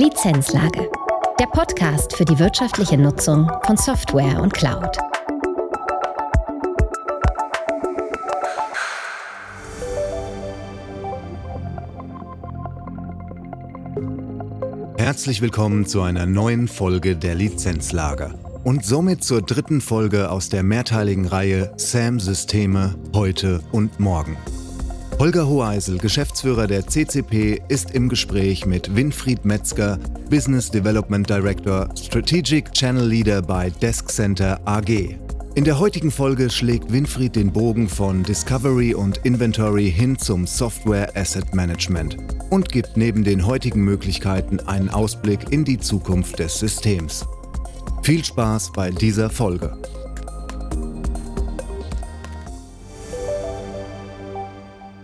Lizenzlage. Der Podcast für die wirtschaftliche Nutzung von Software und Cloud. Herzlich willkommen zu einer neuen Folge der Lizenzlager und somit zur dritten Folge aus der mehrteiligen Reihe SAM Systeme heute und morgen. Holger Hoheisel, Geschäftsführer der CCP, ist im Gespräch mit Winfried Metzger, Business Development Director, Strategic Channel Leader bei Desk Center AG. In der heutigen Folge schlägt Winfried den Bogen von Discovery und Inventory hin zum Software Asset Management und gibt neben den heutigen Möglichkeiten einen Ausblick in die Zukunft des Systems. Viel Spaß bei dieser Folge.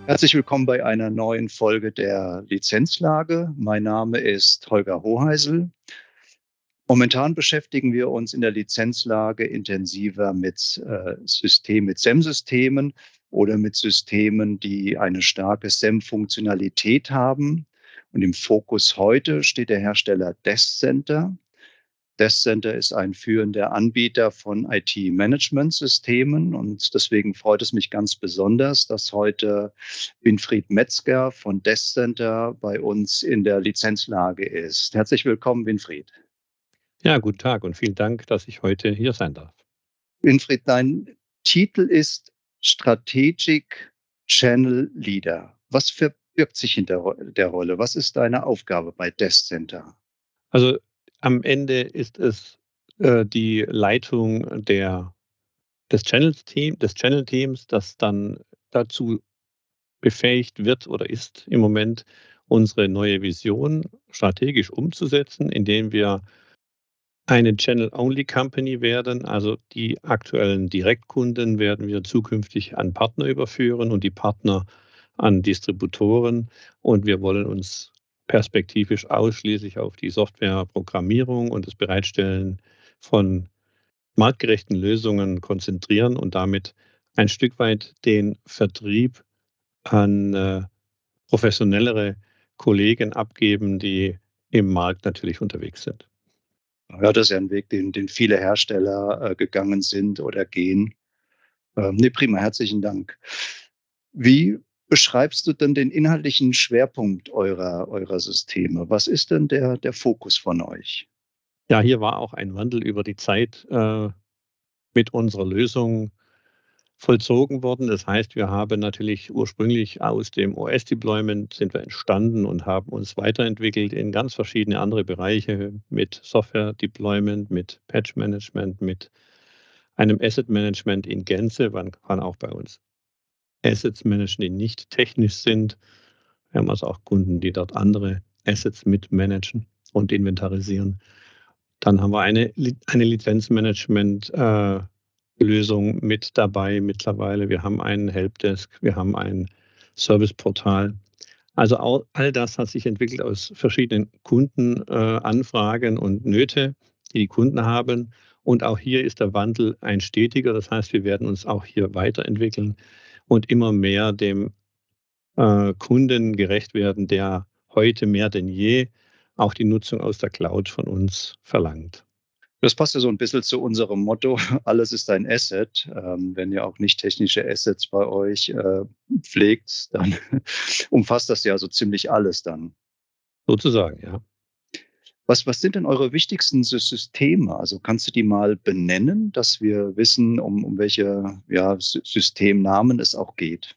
Herzlich willkommen bei einer neuen Folge der Lizenzlage. Mein Name ist Holger Hoheisel. Momentan beschäftigen wir uns in der Lizenzlage intensiver mit äh, Systemen, mit SEM-Systemen oder mit Systemen, die eine starke SEM-Funktionalität haben. Und im Fokus heute steht der Hersteller Desk Center. Desk Center ist ein führender Anbieter von IT-Management-Systemen und deswegen freut es mich ganz besonders, dass heute Winfried Metzger von Desk Center bei uns in der Lizenzlage ist. Herzlich willkommen, Winfried. Ja, guten Tag und vielen Dank, dass ich heute hier sein darf. Winfried, dein Titel ist Strategic Channel Leader. Was verbirgt sich hinter der Rolle? Was ist deine Aufgabe bei Desk Center? Also am Ende ist es äh, die Leitung der, des Channel-Teams, des Channel-Teams, das dann dazu befähigt wird oder ist im Moment, unsere neue Vision strategisch umzusetzen, indem wir eine Channel-Only-Company werden. Also die aktuellen Direktkunden werden wir zukünftig an Partner überführen und die Partner an Distributoren. Und wir wollen uns perspektivisch ausschließlich auf die Softwareprogrammierung und das Bereitstellen von marktgerechten Lösungen konzentrieren und damit ein Stück weit den Vertrieb an äh, professionellere Kollegen abgeben, die im Markt natürlich unterwegs sind. Ja, das ist ja ein Weg, den, den viele Hersteller äh, gegangen sind oder gehen. Nee, prima, herzlichen Dank. Wie beschreibst du denn den inhaltlichen Schwerpunkt eurer, eurer Systeme? Was ist denn der, der Fokus von euch? Ja, hier war auch ein Wandel über die Zeit äh, mit unserer Lösung vollzogen worden. Das heißt, wir haben natürlich ursprünglich aus dem OS-Deployment sind wir entstanden und haben uns weiterentwickelt in ganz verschiedene andere Bereiche mit Software-Deployment, mit Patch-Management, mit einem Asset-Management in Gänze, man kann auch bei uns Assets managen, die nicht technisch sind. Wir haben also auch Kunden, die dort andere Assets mitmanagen und inventarisieren. Dann haben wir eine, eine Lizenzmanagement-Lösung äh, mit dabei mittlerweile. Wir haben einen Helpdesk, wir haben ein Serviceportal. Also all, all das hat sich entwickelt aus verschiedenen Kundenanfragen äh, und Nöte, die die Kunden haben. Und auch hier ist der Wandel ein stetiger. Das heißt, wir werden uns auch hier weiterentwickeln und immer mehr dem äh, Kunden gerecht werden, der heute mehr denn je auch die Nutzung aus der Cloud von uns verlangt. Das passt ja so ein bisschen zu unserem Motto, alles ist ein Asset. Ähm, wenn ihr auch nicht technische Assets bei euch äh, pflegt, dann umfasst das ja so ziemlich alles dann. Sozusagen, ja. Was, was sind denn eure wichtigsten Systeme? Also kannst du die mal benennen, dass wir wissen, um, um welche ja, Systemnamen es auch geht?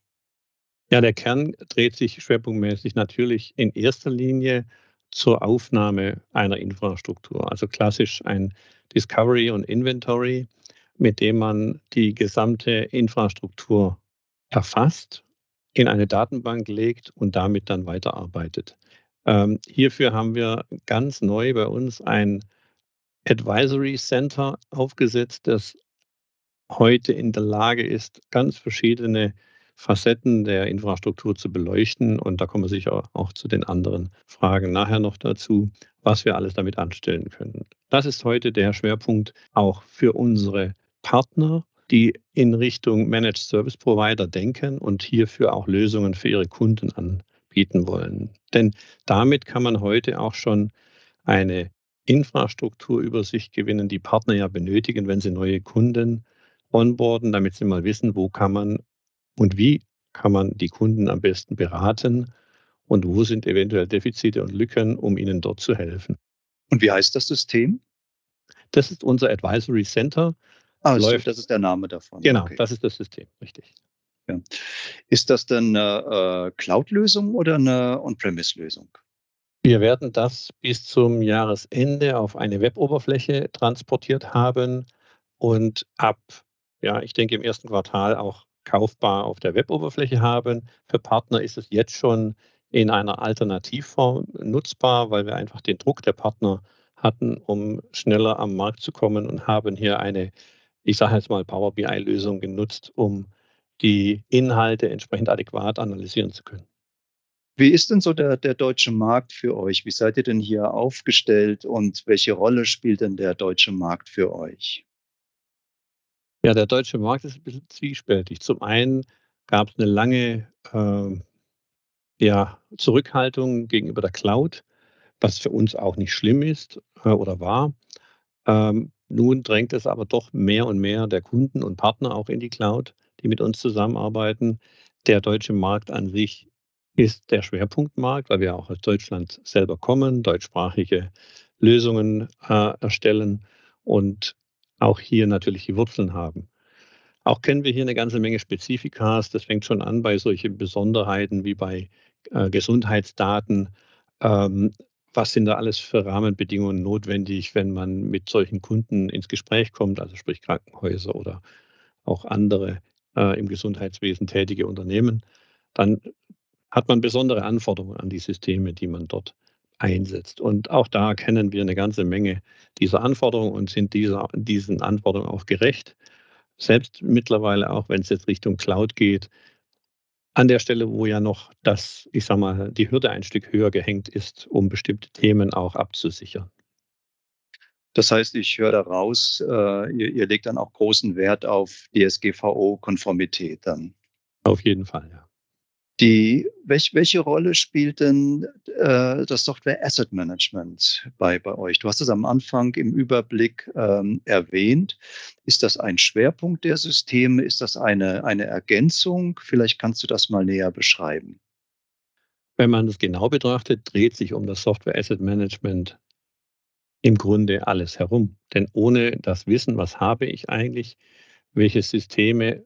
Ja, der Kern dreht sich schwerpunktmäßig natürlich in erster Linie zur Aufnahme einer Infrastruktur. Also klassisch ein Discovery und Inventory, mit dem man die gesamte Infrastruktur erfasst, in eine Datenbank legt und damit dann weiterarbeitet. Ähm, hierfür haben wir ganz neu bei uns ein Advisory Center aufgesetzt, das heute in der Lage ist, ganz verschiedene Facetten der Infrastruktur zu beleuchten. Und da kommen wir sicher auch zu den anderen Fragen nachher noch dazu, was wir alles damit anstellen können. Das ist heute der Schwerpunkt auch für unsere Partner, die in Richtung Managed Service Provider denken und hierfür auch Lösungen für ihre Kunden an, bieten wollen. Denn damit kann man heute auch schon eine Infrastrukturübersicht gewinnen, die Partner ja benötigen, wenn sie neue Kunden onboarden, damit sie mal wissen, wo kann man und wie kann man die Kunden am besten beraten und wo sind eventuell Defizite und Lücken, um ihnen dort zu helfen. Und wie heißt das System? Das ist unser Advisory Center. Ah, läuft, das ist der Name davon. Genau, okay. das ist das System, richtig. Ja. Ist das denn eine äh, Cloud-Lösung oder eine On-Premise-Lösung? Wir werden das bis zum Jahresende auf eine Weboberfläche transportiert haben und ab, ja, ich denke im ersten Quartal auch kaufbar auf der Weboberfläche haben. Für Partner ist es jetzt schon in einer Alternativform nutzbar, weil wir einfach den Druck der Partner hatten, um schneller am Markt zu kommen und haben hier eine, ich sage jetzt mal, Power BI-Lösung genutzt, um die Inhalte entsprechend adäquat analysieren zu können. Wie ist denn so der, der deutsche Markt für euch? Wie seid ihr denn hier aufgestellt und welche Rolle spielt denn der deutsche Markt für euch? Ja, der deutsche Markt ist ein bisschen zwiespältig. Zum einen gab es eine lange äh, ja, Zurückhaltung gegenüber der Cloud, was für uns auch nicht schlimm ist äh, oder war. Ähm, nun drängt es aber doch mehr und mehr der Kunden und Partner auch in die Cloud, die mit uns zusammenarbeiten. Der deutsche Markt an sich ist der Schwerpunktmarkt, weil wir auch aus Deutschland selber kommen, deutschsprachige Lösungen äh, erstellen und auch hier natürlich die Wurzeln haben. Auch kennen wir hier eine ganze Menge Spezifikas. Das fängt schon an bei solchen Besonderheiten wie bei äh, Gesundheitsdaten. Ähm, was sind da alles für Rahmenbedingungen notwendig, wenn man mit solchen Kunden ins Gespräch kommt, also sprich Krankenhäuser oder auch andere im Gesundheitswesen tätige Unternehmen, dann hat man besondere Anforderungen an die Systeme, die man dort einsetzt. Und auch da kennen wir eine ganze Menge dieser Anforderungen und sind dieser, diesen Anforderungen auch gerecht. Selbst mittlerweile, auch wenn es jetzt Richtung Cloud geht, an der Stelle, wo ja noch das, ich sag mal, die Hürde ein Stück höher gehängt ist, um bestimmte Themen auch abzusichern. Das heißt, ich höre daraus, äh, ihr, ihr legt dann auch großen Wert auf DSGVO-Konformität dann. Auf jeden Fall, ja. Die, welch, welche Rolle spielt denn äh, das Software Asset Management bei, bei euch? Du hast es am Anfang im Überblick ähm, erwähnt. Ist das ein Schwerpunkt der Systeme? Ist das eine, eine Ergänzung? Vielleicht kannst du das mal näher beschreiben. Wenn man es genau betrachtet, dreht sich um das Software Asset Management im Grunde alles herum. Denn ohne das Wissen, was habe ich eigentlich, welche Systeme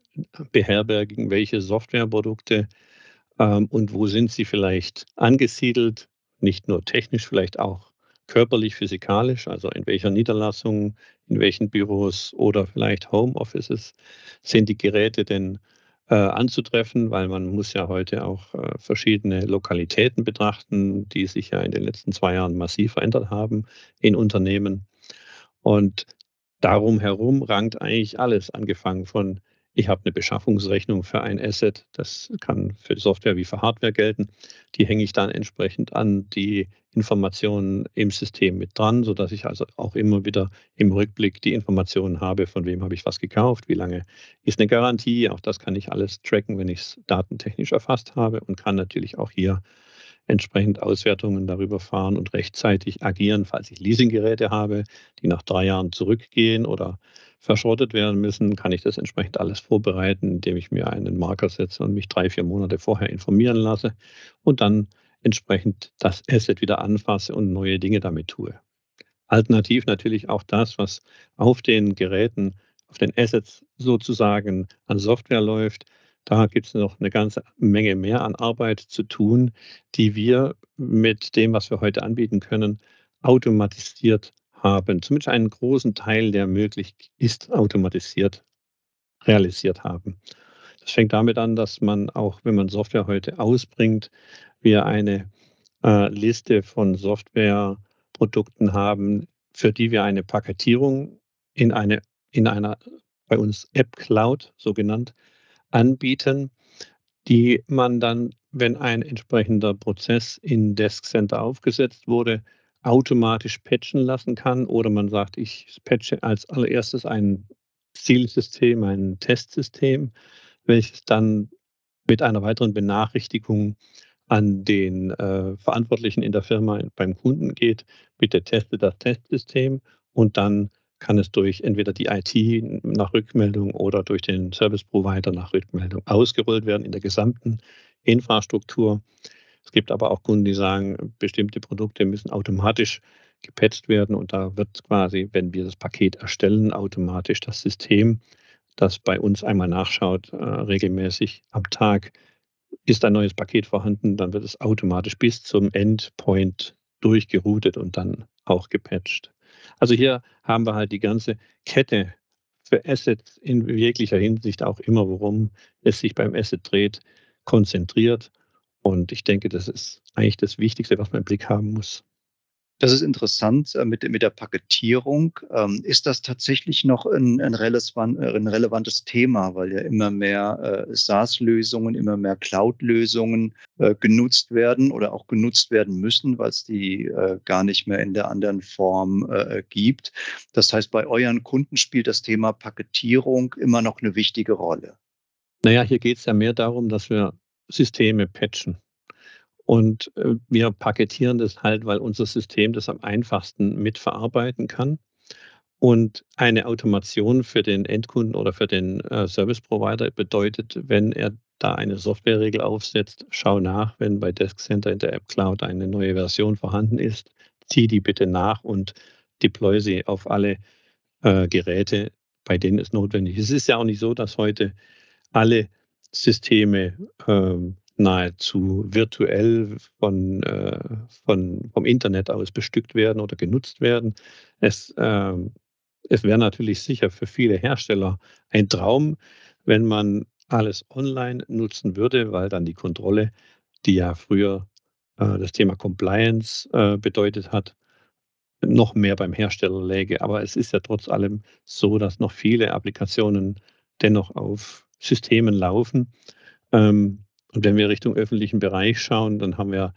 beherbergen welche Softwareprodukte, ähm, und wo sind sie vielleicht angesiedelt, nicht nur technisch, vielleicht auch körperlich, physikalisch, also in welcher Niederlassung, in welchen Büros oder vielleicht Homeoffices sind die Geräte denn äh, anzutreffen, weil man muss ja heute auch äh, verschiedene Lokalitäten betrachten, die sich ja in den letzten zwei Jahren massiv verändert haben in Unternehmen. Und darum herum rankt eigentlich alles, angefangen von ich habe eine Beschaffungsrechnung für ein Asset, das kann für Software wie für Hardware gelten. Die hänge ich dann entsprechend an die Informationen im System mit dran, sodass ich also auch immer wieder im Rückblick die Informationen habe, von wem habe ich was gekauft, wie lange ist eine Garantie. Auch das kann ich alles tracken, wenn ich es datentechnisch erfasst habe und kann natürlich auch hier entsprechend Auswertungen darüber fahren und rechtzeitig agieren, falls ich Leasinggeräte habe, die nach drei Jahren zurückgehen oder verschrottet werden müssen, kann ich das entsprechend alles vorbereiten, indem ich mir einen Marker setze und mich drei, vier Monate vorher informieren lasse und dann entsprechend das Asset wieder anfasse und neue Dinge damit tue. Alternativ natürlich auch das, was auf den Geräten, auf den Assets sozusagen an Software läuft. Da gibt es noch eine ganze Menge mehr an Arbeit zu tun, die wir mit dem, was wir heute anbieten können, automatisiert haben, zumindest einen großen Teil, der möglich ist, automatisiert realisiert haben. Das fängt damit an, dass man auch, wenn man Software heute ausbringt, wir eine äh, Liste von Softwareprodukten haben, für die wir eine Paketierung in, eine, in einer bei uns App Cloud, so genannt, anbieten, die man dann, wenn ein entsprechender Prozess in Desk Center aufgesetzt wurde, automatisch patchen lassen kann oder man sagt, ich patche als allererstes ein Zielsystem, ein Testsystem, welches dann mit einer weiteren Benachrichtigung an den äh, Verantwortlichen in der Firma beim Kunden geht, bitte teste das Testsystem und dann kann es durch entweder die IT nach Rückmeldung oder durch den Service Provider nach Rückmeldung ausgerollt werden in der gesamten Infrastruktur. Es gibt aber auch Kunden, die sagen, bestimmte Produkte müssen automatisch gepatcht werden und da wird quasi, wenn wir das Paket erstellen, automatisch das System, das bei uns einmal nachschaut, äh, regelmäßig am Tag, ist ein neues Paket vorhanden, dann wird es automatisch bis zum Endpoint durchgeroutet und dann auch gepatcht. Also hier haben wir halt die ganze Kette für Assets in jeglicher Hinsicht auch immer, worum es sich beim Asset dreht, konzentriert. Und ich denke, das ist eigentlich das Wichtigste, was man im Blick haben muss. Das ist interessant äh, mit, mit der Paketierung. Ähm, ist das tatsächlich noch ein, ein, relevant, äh, ein relevantes Thema, weil ja immer mehr äh, SaaS-Lösungen, immer mehr Cloud-Lösungen genutzt werden oder auch genutzt werden müssen, weil es die gar nicht mehr in der anderen Form gibt. Das heißt, bei euren Kunden spielt das Thema Paketierung immer noch eine wichtige Rolle. Naja, hier geht es ja mehr darum, dass wir Systeme patchen. Und äh, wir paketieren das halt, weil unser System das am einfachsten mitverarbeiten kann. Und eine Automation für den Endkunden oder für den äh, Service Provider bedeutet, wenn er da eine Softwareregel aufsetzt, schau nach, wenn bei Desk Center in der App Cloud eine neue Version vorhanden ist, zieh die bitte nach und deploy sie auf alle äh, Geräte, bei denen es notwendig ist. Es ist ja auch nicht so, dass heute alle Systeme ähm, nahezu virtuell von, äh, von, vom Internet aus bestückt werden oder genutzt werden. Es, äh, es wäre natürlich sicher für viele Hersteller ein Traum, wenn man alles online nutzen würde, weil dann die Kontrolle, die ja früher äh, das Thema Compliance äh, bedeutet hat, noch mehr beim Hersteller läge. Aber es ist ja trotz allem so, dass noch viele Applikationen dennoch auf Systemen laufen. Ähm, und wenn wir Richtung öffentlichen Bereich schauen, dann haben wir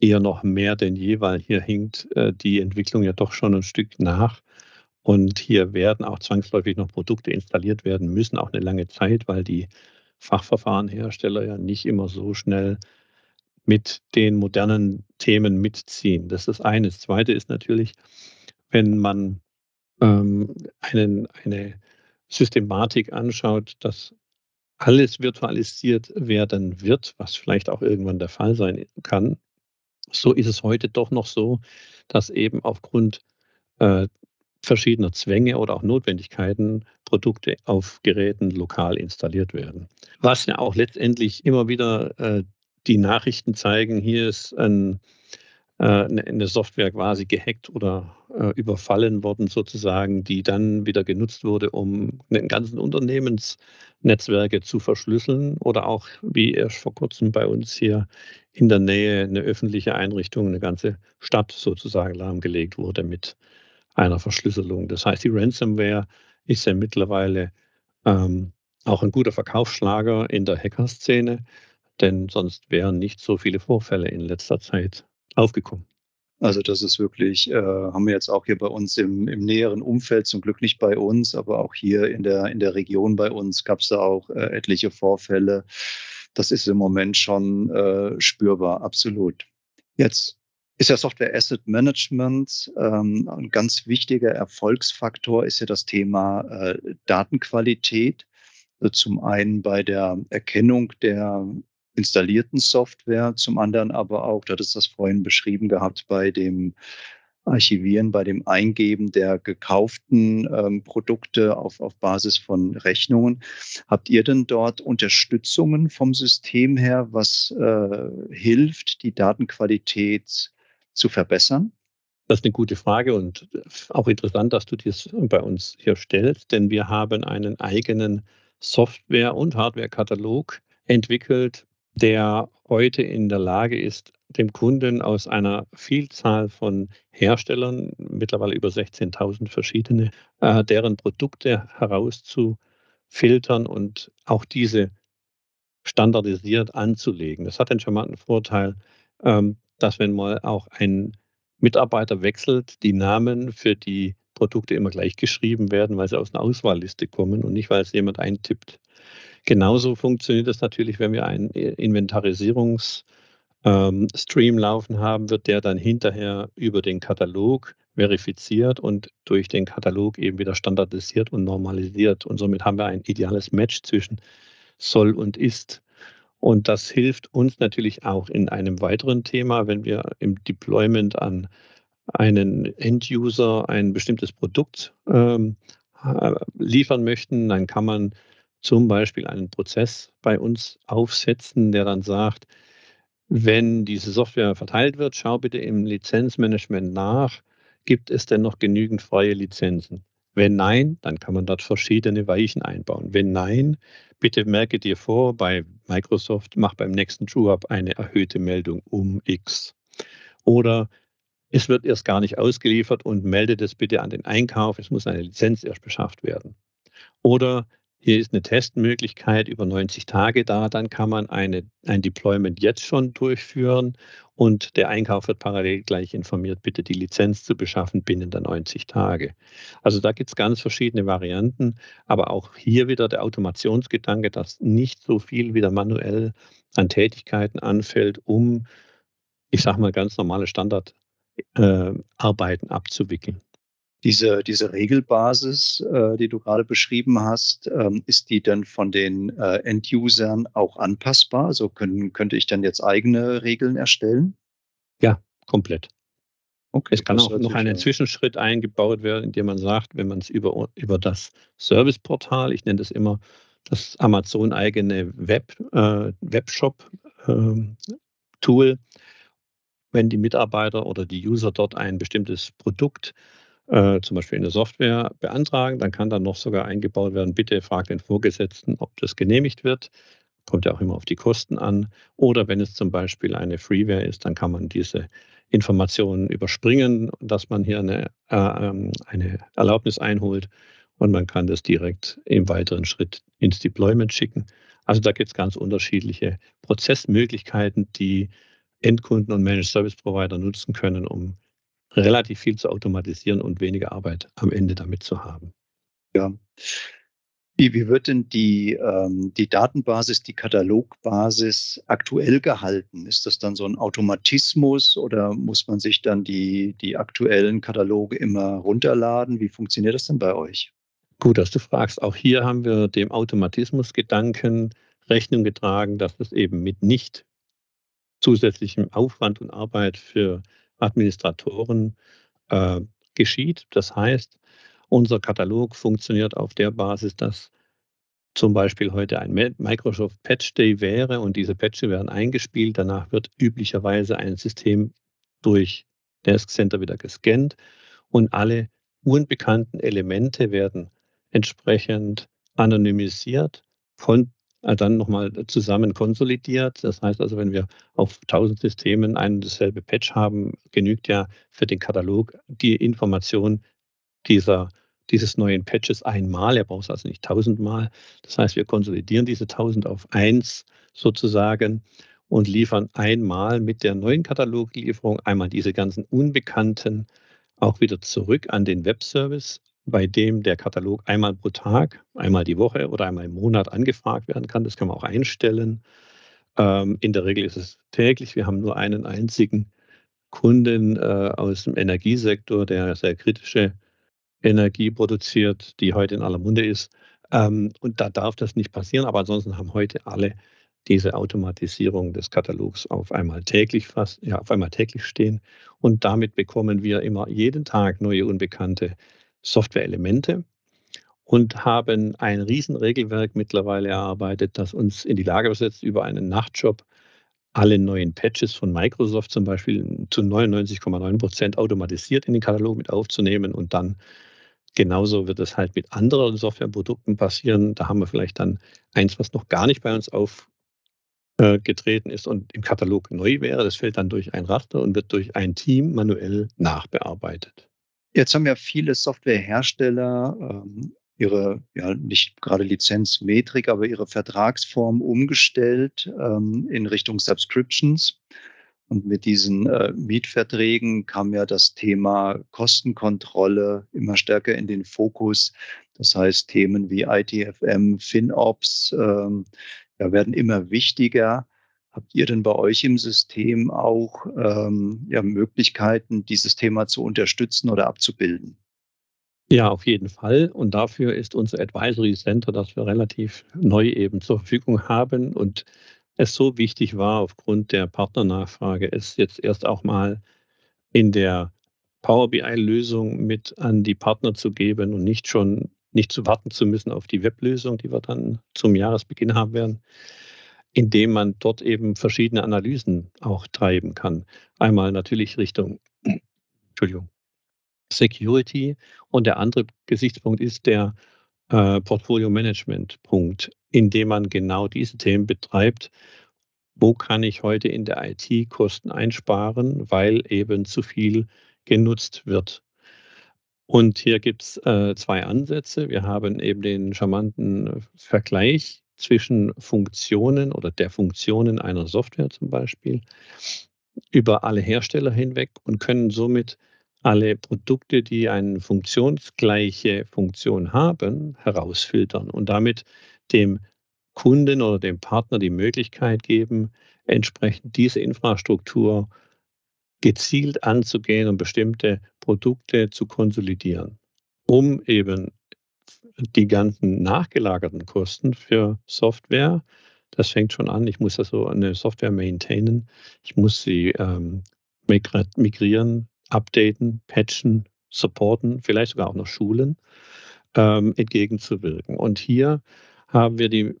eher noch mehr denn je, weil hier hinkt äh, die Entwicklung ja doch schon ein Stück nach. Und hier werden auch zwangsläufig noch Produkte installiert werden müssen, auch eine lange Zeit, weil die Fachverfahrenhersteller ja nicht immer so schnell mit den modernen Themen mitziehen. Das ist das eine. Das zweite ist natürlich, wenn man ähm, einen, eine Systematik anschaut, dass alles virtualisiert werden wird, was vielleicht auch irgendwann der Fall sein kann, so ist es heute doch noch so, dass eben aufgrund äh, verschiedener Zwänge oder auch Notwendigkeiten Produkte auf Geräten lokal installiert werden. Was ja auch letztendlich immer wieder äh, die Nachrichten zeigen, hier ist ein eine Software quasi gehackt oder äh, überfallen worden sozusagen, die dann wieder genutzt wurde, um den ganzen Unternehmensnetzwerke zu verschlüsseln oder auch, wie erst vor kurzem bei uns hier in der Nähe eine öffentliche Einrichtung, eine ganze Stadt sozusagen lahmgelegt wurde mit einer Verschlüsselung. Das heißt, die Ransomware ist ja mittlerweile ähm, auch ein guter Verkaufsschlager in der Hackerszene, denn sonst wären nicht so viele Vorfälle in letzter Zeit aufgekommen. Also das ist wirklich, äh, haben wir jetzt auch hier bei uns im, im näheren Umfeld, zum Glück nicht bei uns, aber auch hier in der, in der Region bei uns gab es da auch äh, etliche Vorfälle. Das ist im Moment schon äh, spürbar, absolut. Jetzt ist ja Software Asset Management ähm, ein ganz wichtiger Erfolgsfaktor ist ja das Thema äh, Datenqualität. Zum einen bei der Erkennung der installierten Software, zum anderen aber auch, du hattest das vorhin beschrieben gehabt, bei dem Archivieren, bei dem Eingeben der gekauften ähm, Produkte auf, auf Basis von Rechnungen. Habt ihr denn dort Unterstützungen vom System her, was äh, hilft, die Datenqualität zu verbessern? Das ist eine gute Frage und auch interessant, dass du das bei uns hier stellst, denn wir haben einen eigenen Software- und Hardware-Katalog entwickelt, der heute in der Lage ist, dem Kunden aus einer Vielzahl von Herstellern, mittlerweile über 16.000 verschiedene, äh, deren Produkte herauszufiltern und auch diese standardisiert anzulegen. Das hat den charmanten Vorteil, ähm, dass wenn mal auch ein Mitarbeiter wechselt, die Namen für die Produkte immer gleich geschrieben werden, weil sie aus einer Auswahlliste kommen und nicht, weil es jemand eintippt. Genauso funktioniert es natürlich, wenn wir ein Inventarisierungsprogramm ähm, Stream laufen haben, wird der dann hinterher über den Katalog verifiziert und durch den Katalog eben wieder standardisiert und normalisiert. Und somit haben wir ein ideales Match zwischen soll und ist. Und das hilft uns natürlich auch in einem weiteren Thema, wenn wir im Deployment an einen End-User ein bestimmtes Produkt ähm, liefern möchten, dann kann man zum Beispiel einen Prozess bei uns aufsetzen, der dann sagt, wenn diese Software verteilt wird, schau bitte im Lizenzmanagement nach, gibt es denn noch genügend freie Lizenzen? Wenn nein, dann kann man dort verschiedene Weichen einbauen. Wenn nein, bitte merke dir vor, bei Microsoft mach beim nächsten True-Up eine erhöhte Meldung um X. Oder es wird erst gar nicht ausgeliefert und melde das bitte an den Einkauf, es muss eine Lizenz erst beschafft werden. Oder hier ist eine Testmöglichkeit über 90 Tage da, dann kann man eine, ein Deployment jetzt schon durchführen und der Einkauf wird parallel gleich informiert, bitte die Lizenz zu beschaffen binnen der 90 Tage. Also da gibt es ganz verschiedene Varianten, aber auch hier wieder der Automationsgedanke, dass nicht so viel wieder manuell an Tätigkeiten anfällt, um, ich sage mal, ganz normale Standardarbeiten äh, abzuwickeln. Diese, diese Regelbasis, äh, die du gerade beschrieben hast, ähm, ist die dann von den äh, End-Usern auch anpassbar? Also können, könnte ich dann jetzt eigene Regeln erstellen? Ja, komplett. Okay, es kann auch noch ein Zwischenschritt eingebaut werden, indem man sagt, wenn man es über, über das Serviceportal, ich nenne das immer das Amazon-eigene Web, äh, Webshop-Tool, ähm, wenn die Mitarbeiter oder die User dort ein bestimmtes Produkt äh, zum Beispiel in der Software beantragen. Dann kann dann noch sogar eingebaut werden, bitte frag den Vorgesetzten, ob das genehmigt wird. Kommt ja auch immer auf die Kosten an. Oder wenn es zum Beispiel eine Freeware ist, dann kann man diese Informationen überspringen, dass man hier eine, äh, ähm, eine Erlaubnis einholt und man kann das direkt im weiteren Schritt ins Deployment schicken. Also da gibt es ganz unterschiedliche Prozessmöglichkeiten, die Endkunden und Managed Service Provider nutzen können, um relativ viel zu automatisieren und weniger Arbeit am Ende damit zu haben. Ja. Wie, wie wird denn die, ähm, die Datenbasis, die Katalogbasis aktuell gehalten? Ist das dann so ein Automatismus oder muss man sich dann die, die aktuellen Kataloge immer runterladen? Wie funktioniert das denn bei euch? Gut, dass du fragst. Auch hier haben wir dem Automatismusgedanken Rechnung getragen, dass es eben mit nicht zusätzlichem Aufwand und Arbeit für Administratoren äh, geschieht. Das heißt, unser Katalog funktioniert auf der Basis, dass zum Beispiel heute ein Microsoft Patch Day wäre und diese Patches werden eingespielt. Danach wird üblicherweise ein System durch Desk Center wieder gescannt und alle unbekannten Elemente werden entsprechend anonymisiert von dann nochmal zusammen konsolidiert. Das heißt also, wenn wir auf 1000 Systemen ein und dasselbe Patch haben, genügt ja für den Katalog die Information dieser, dieses neuen Patches einmal. Er braucht es also nicht tausendmal. Das heißt, wir konsolidieren diese 1000 auf eins sozusagen und liefern einmal mit der neuen Kataloglieferung einmal diese ganzen unbekannten auch wieder zurück an den Webservice bei dem der Katalog einmal pro Tag, einmal die Woche oder einmal im Monat angefragt werden kann. Das kann man auch einstellen. Ähm, in der Regel ist es täglich. Wir haben nur einen einzigen Kunden äh, aus dem Energiesektor, der sehr kritische Energie produziert, die heute in aller Munde ist. Ähm, und da darf das nicht passieren. Aber ansonsten haben heute alle diese Automatisierung des Katalogs auf einmal täglich fast, ja, auf einmal täglich stehen. Und damit bekommen wir immer jeden Tag neue Unbekannte Software-Elemente und haben ein Riesenregelwerk mittlerweile erarbeitet, das uns in die Lage versetzt, über einen Nachtjob alle neuen Patches von Microsoft zum Beispiel zu 99,9 Prozent automatisiert in den Katalog mit aufzunehmen und dann genauso wird es halt mit anderen Softwareprodukten passieren. Da haben wir vielleicht dann eins, was noch gar nicht bei uns aufgetreten ist und im Katalog neu wäre. Das fällt dann durch ein Raster und wird durch ein Team manuell nachbearbeitet. Jetzt haben ja viele Softwarehersteller ähm, ihre, ja, nicht gerade Lizenzmetrik, aber ihre Vertragsform umgestellt ähm, in Richtung Subscriptions. Und mit diesen äh, Mietverträgen kam ja das Thema Kostenkontrolle immer stärker in den Fokus. Das heißt, Themen wie ITFM, FinOps ähm, ja, werden immer wichtiger. Habt ihr denn bei euch im System auch ähm, ja, Möglichkeiten, dieses Thema zu unterstützen oder abzubilden? Ja, auf jeden Fall. Und dafür ist unser Advisory Center, das wir relativ neu eben zur Verfügung haben und es so wichtig war aufgrund der Partnernachfrage, es jetzt erst auch mal in der Power BI-Lösung mit an die Partner zu geben und nicht schon nicht zu warten zu müssen auf die Weblösung, die wir dann zum Jahresbeginn haben werden, indem man dort eben verschiedene Analysen auch treiben kann. Einmal natürlich Richtung Entschuldigung, Security und der andere Gesichtspunkt ist der äh, Portfolio-Management-Punkt, indem man genau diese Themen betreibt. Wo kann ich heute in der IT Kosten einsparen, weil eben zu viel genutzt wird? Und hier gibt es äh, zwei Ansätze. Wir haben eben den charmanten Vergleich zwischen Funktionen oder der Funktionen einer Software zum Beispiel über alle Hersteller hinweg und können somit alle Produkte, die eine funktionsgleiche Funktion haben, herausfiltern und damit dem Kunden oder dem Partner die Möglichkeit geben, entsprechend diese Infrastruktur gezielt anzugehen und bestimmte Produkte zu konsolidieren, um eben ganzen nachgelagerten Kosten für Software, das fängt schon an, ich muss also eine Software maintainen, ich muss sie ähm, migrieren, updaten, patchen, supporten, vielleicht sogar auch noch schulen, ähm, entgegenzuwirken. Und hier haben wir die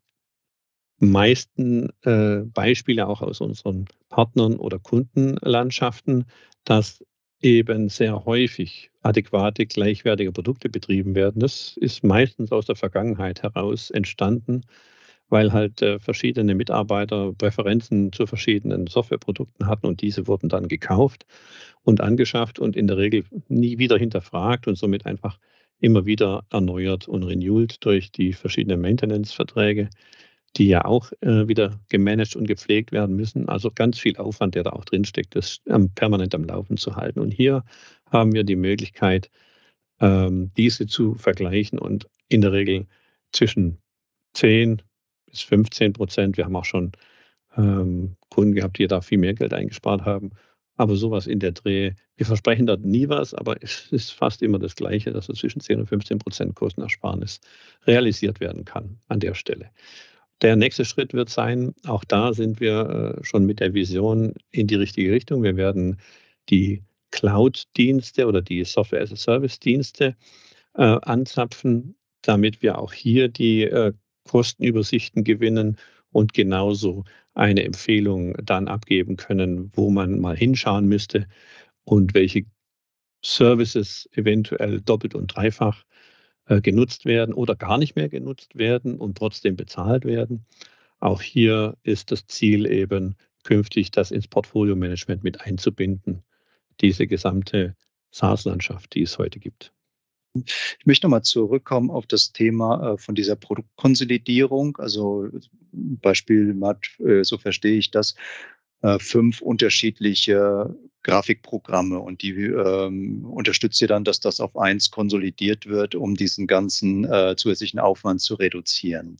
meisten äh, Beispiele auch aus unseren Partnern oder Kundenlandschaften, dass eben sehr häufig adäquate, gleichwertige Produkte betrieben werden. Das ist meistens aus der Vergangenheit heraus entstanden, weil halt äh, verschiedene Mitarbeiter Präferenzen zu verschiedenen Softwareprodukten hatten und diese wurden dann gekauft und angeschafft und in der Regel nie wieder hinterfragt und somit einfach immer wieder erneuert und renewed durch die verschiedenen Maintenance-Verträge, die ja auch äh, wieder gemanagt und gepflegt werden müssen. Also ganz viel Aufwand, der da auch drinsteckt, das ähm, permanent am Laufen zu halten. Und hier haben wir die Möglichkeit, ähm, diese zu vergleichen und in der Regel zwischen 10 bis 15 Prozent. Wir haben auch schon ähm, Kunden gehabt, die da viel mehr Geld eingespart haben. Aber sowas in der Dreh, wir versprechen dort nie was, aber es ist fast immer das Gleiche, dass so zwischen 10 und 15 Prozent Kostenersparnis realisiert werden kann an der Stelle. Der nächste Schritt wird sein, auch da sind wir äh, schon mit der Vision in die richtige Richtung. Wir werden die Cloud-Dienste oder die Software-as-a-Service-Dienste äh, anzapfen, damit wir auch hier die äh, Kostenübersichten gewinnen und genauso eine Empfehlung dann abgeben können, wo man mal hinschauen müsste und welche Services eventuell doppelt und dreifach äh, genutzt werden oder gar nicht mehr genutzt werden und trotzdem bezahlt werden. Auch hier ist das Ziel eben künftig, das ins Portfolio-Management mit einzubinden, diese gesamte SaaS-Landschaft, die es heute gibt. Ich möchte nochmal zurückkommen auf das Thema äh, von dieser Produktkonsolidierung. Also Beispiel Matt, äh, so verstehe ich das, äh, fünf unterschiedliche Grafikprogramme und die ähm, unterstützt ihr dann, dass das auf eins konsolidiert wird, um diesen ganzen äh, zusätzlichen Aufwand zu reduzieren.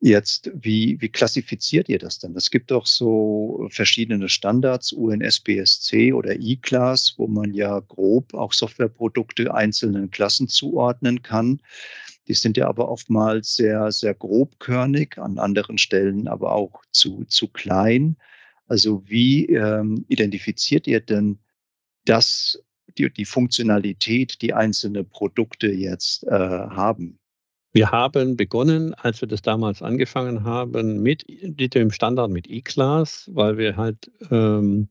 Jetzt, wie, wie klassifiziert ihr das denn? Es gibt doch so verschiedene Standards, UNSBSC oder E-Class, wo man ja grob auch Softwareprodukte einzelnen Klassen zuordnen kann. Die sind ja aber oftmals sehr, sehr grobkörnig, an anderen Stellen aber auch zu, zu klein. Also wie ähm, identifiziert ihr denn das, die, die Funktionalität, die einzelne Produkte jetzt äh, haben? Wir haben begonnen, als wir das damals angefangen haben, mit dem Standard mit E-Class, weil wir halt ähm,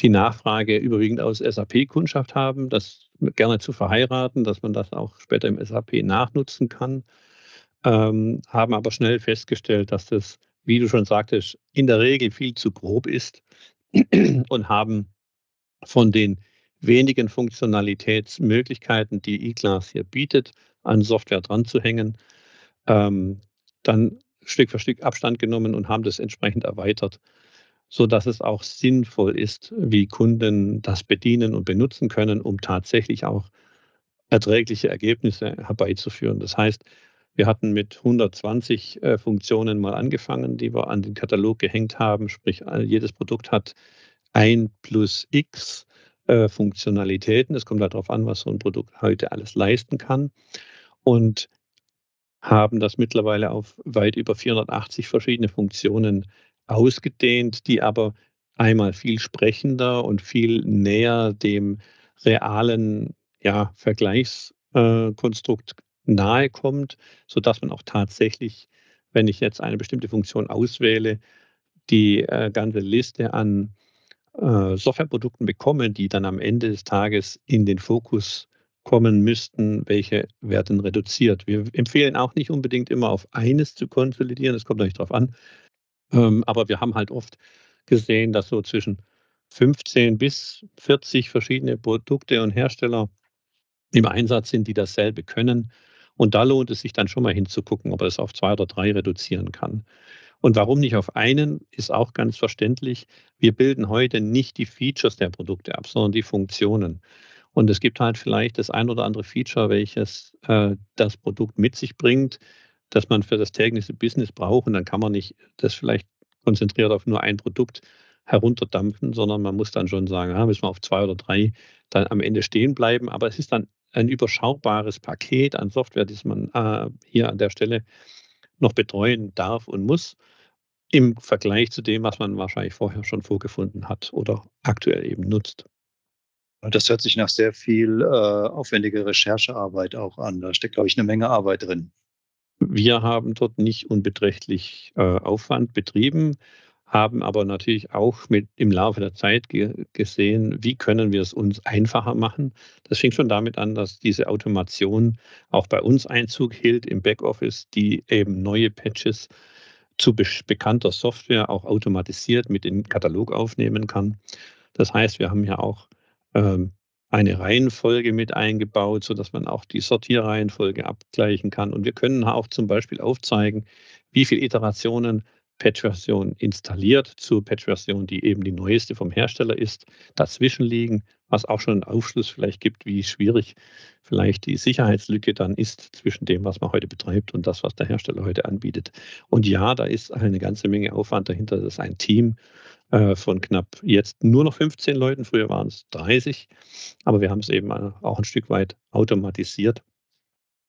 die Nachfrage überwiegend aus SAP-Kundschaft haben, das gerne zu verheiraten, dass man das auch später im SAP nachnutzen kann, ähm, haben aber schnell festgestellt, dass das, wie du schon sagtest, in der Regel viel zu grob ist und haben von den wenigen Funktionalitätsmöglichkeiten, die E-Class hier bietet, an Software dran zu hängen, ähm, dann Stück für Stück Abstand genommen und haben das entsprechend erweitert, sodass es auch sinnvoll ist, wie Kunden das bedienen und benutzen können, um tatsächlich auch erträgliche Ergebnisse herbeizuführen. Das heißt, Wir hatten mit 120 äh, Funktionen mal angefangen, die wir an den Katalog gehängt haben. Sprich, jedes Produkt hat ein plus x äh, Funktionalitäten. Es kommt halt darauf an, was so ein Produkt heute alles leisten kann. Und haben das mittlerweile auf weit über 480 verschiedene Funktionen ausgedehnt, die aber einmal viel sprechender und viel näher dem realen ja, Vergleichskonstrukt äh, nahe kommt, sodass man auch tatsächlich, wenn ich jetzt eine bestimmte Funktion auswähle, die äh, ganze Liste an äh, Softwareprodukten bekomme, die dann am Ende des Tages in den Fokus kommen müssten, welche werden reduziert. Wir empfehlen auch nicht unbedingt immer auf eines zu konsolidieren, das kommt nicht darauf an. Ähm, aber wir haben halt oft gesehen, dass so zwischen 15 bis 40 verschiedene Produkte und Hersteller im Einsatz sind, die dasselbe können. Und da lohnt es sich dann schon mal hinzugucken, ob er es auf zwei oder drei reduzieren kann. Und warum nicht auf einen, ist auch ganz verständlich. Wir bilden heute nicht die Features der Produkte ab, sondern die Funktionen. Und es gibt halt vielleicht das ein oder andere Feature, welches äh, das Produkt mit sich bringt, das man für das tägliche Business braucht. Und dann kann man nicht das vielleicht konzentriert auf nur ein Produkt herunterdampfen, sondern man muss dann schon sagen, ja, müssen wir auf zwei oder drei dann am Ende stehen bleiben. Aber es ist dann ein überschaubares Paket an Software, das man äh, hier an der Stelle noch betreuen darf und muss, im Vergleich zu dem, was man wahrscheinlich vorher schon vorgefunden hat oder aktuell eben nutzt. Das hört sich nach sehr viel äh, aufwendiger Recherchearbeit auch an. Da steckt, glaube ich, eine Menge Arbeit drin. Wir haben dort nicht unbeträchtlich äh, Aufwand betrieben haben aber natürlich auch mit im Laufe der Zeit ge gesehen, wie können wir es uns einfacher machen. Das fing schon damit an, dass diese Automation auch bei uns Einzug hielt im Backoffice, die eben neue Patches zu be bekannter Software auch automatisiert mit in Katalog aufnehmen kann. Das heißt, wir haben ja auch ähm, eine Reihenfolge mit eingebaut, sodass man auch die Sortierreihenfolge abgleichen kann. Und wir können auch zum Beispiel aufzeigen, wie viele Iterationen Patch-Version installiert zur Patch-Version, die eben die neueste vom Hersteller ist, dazwischen liegen, was auch schon einen Aufschluss vielleicht gibt, wie schwierig vielleicht die Sicherheitslücke dann ist zwischen dem, was man heute betreibt und das, was der Hersteller heute anbietet. Und ja, da ist eine ganze Menge Aufwand dahinter. Das ist ein Team äh, von knapp jetzt nur noch 15 Leuten, früher waren es 30, aber wir haben es eben auch ein Stück weit automatisiert,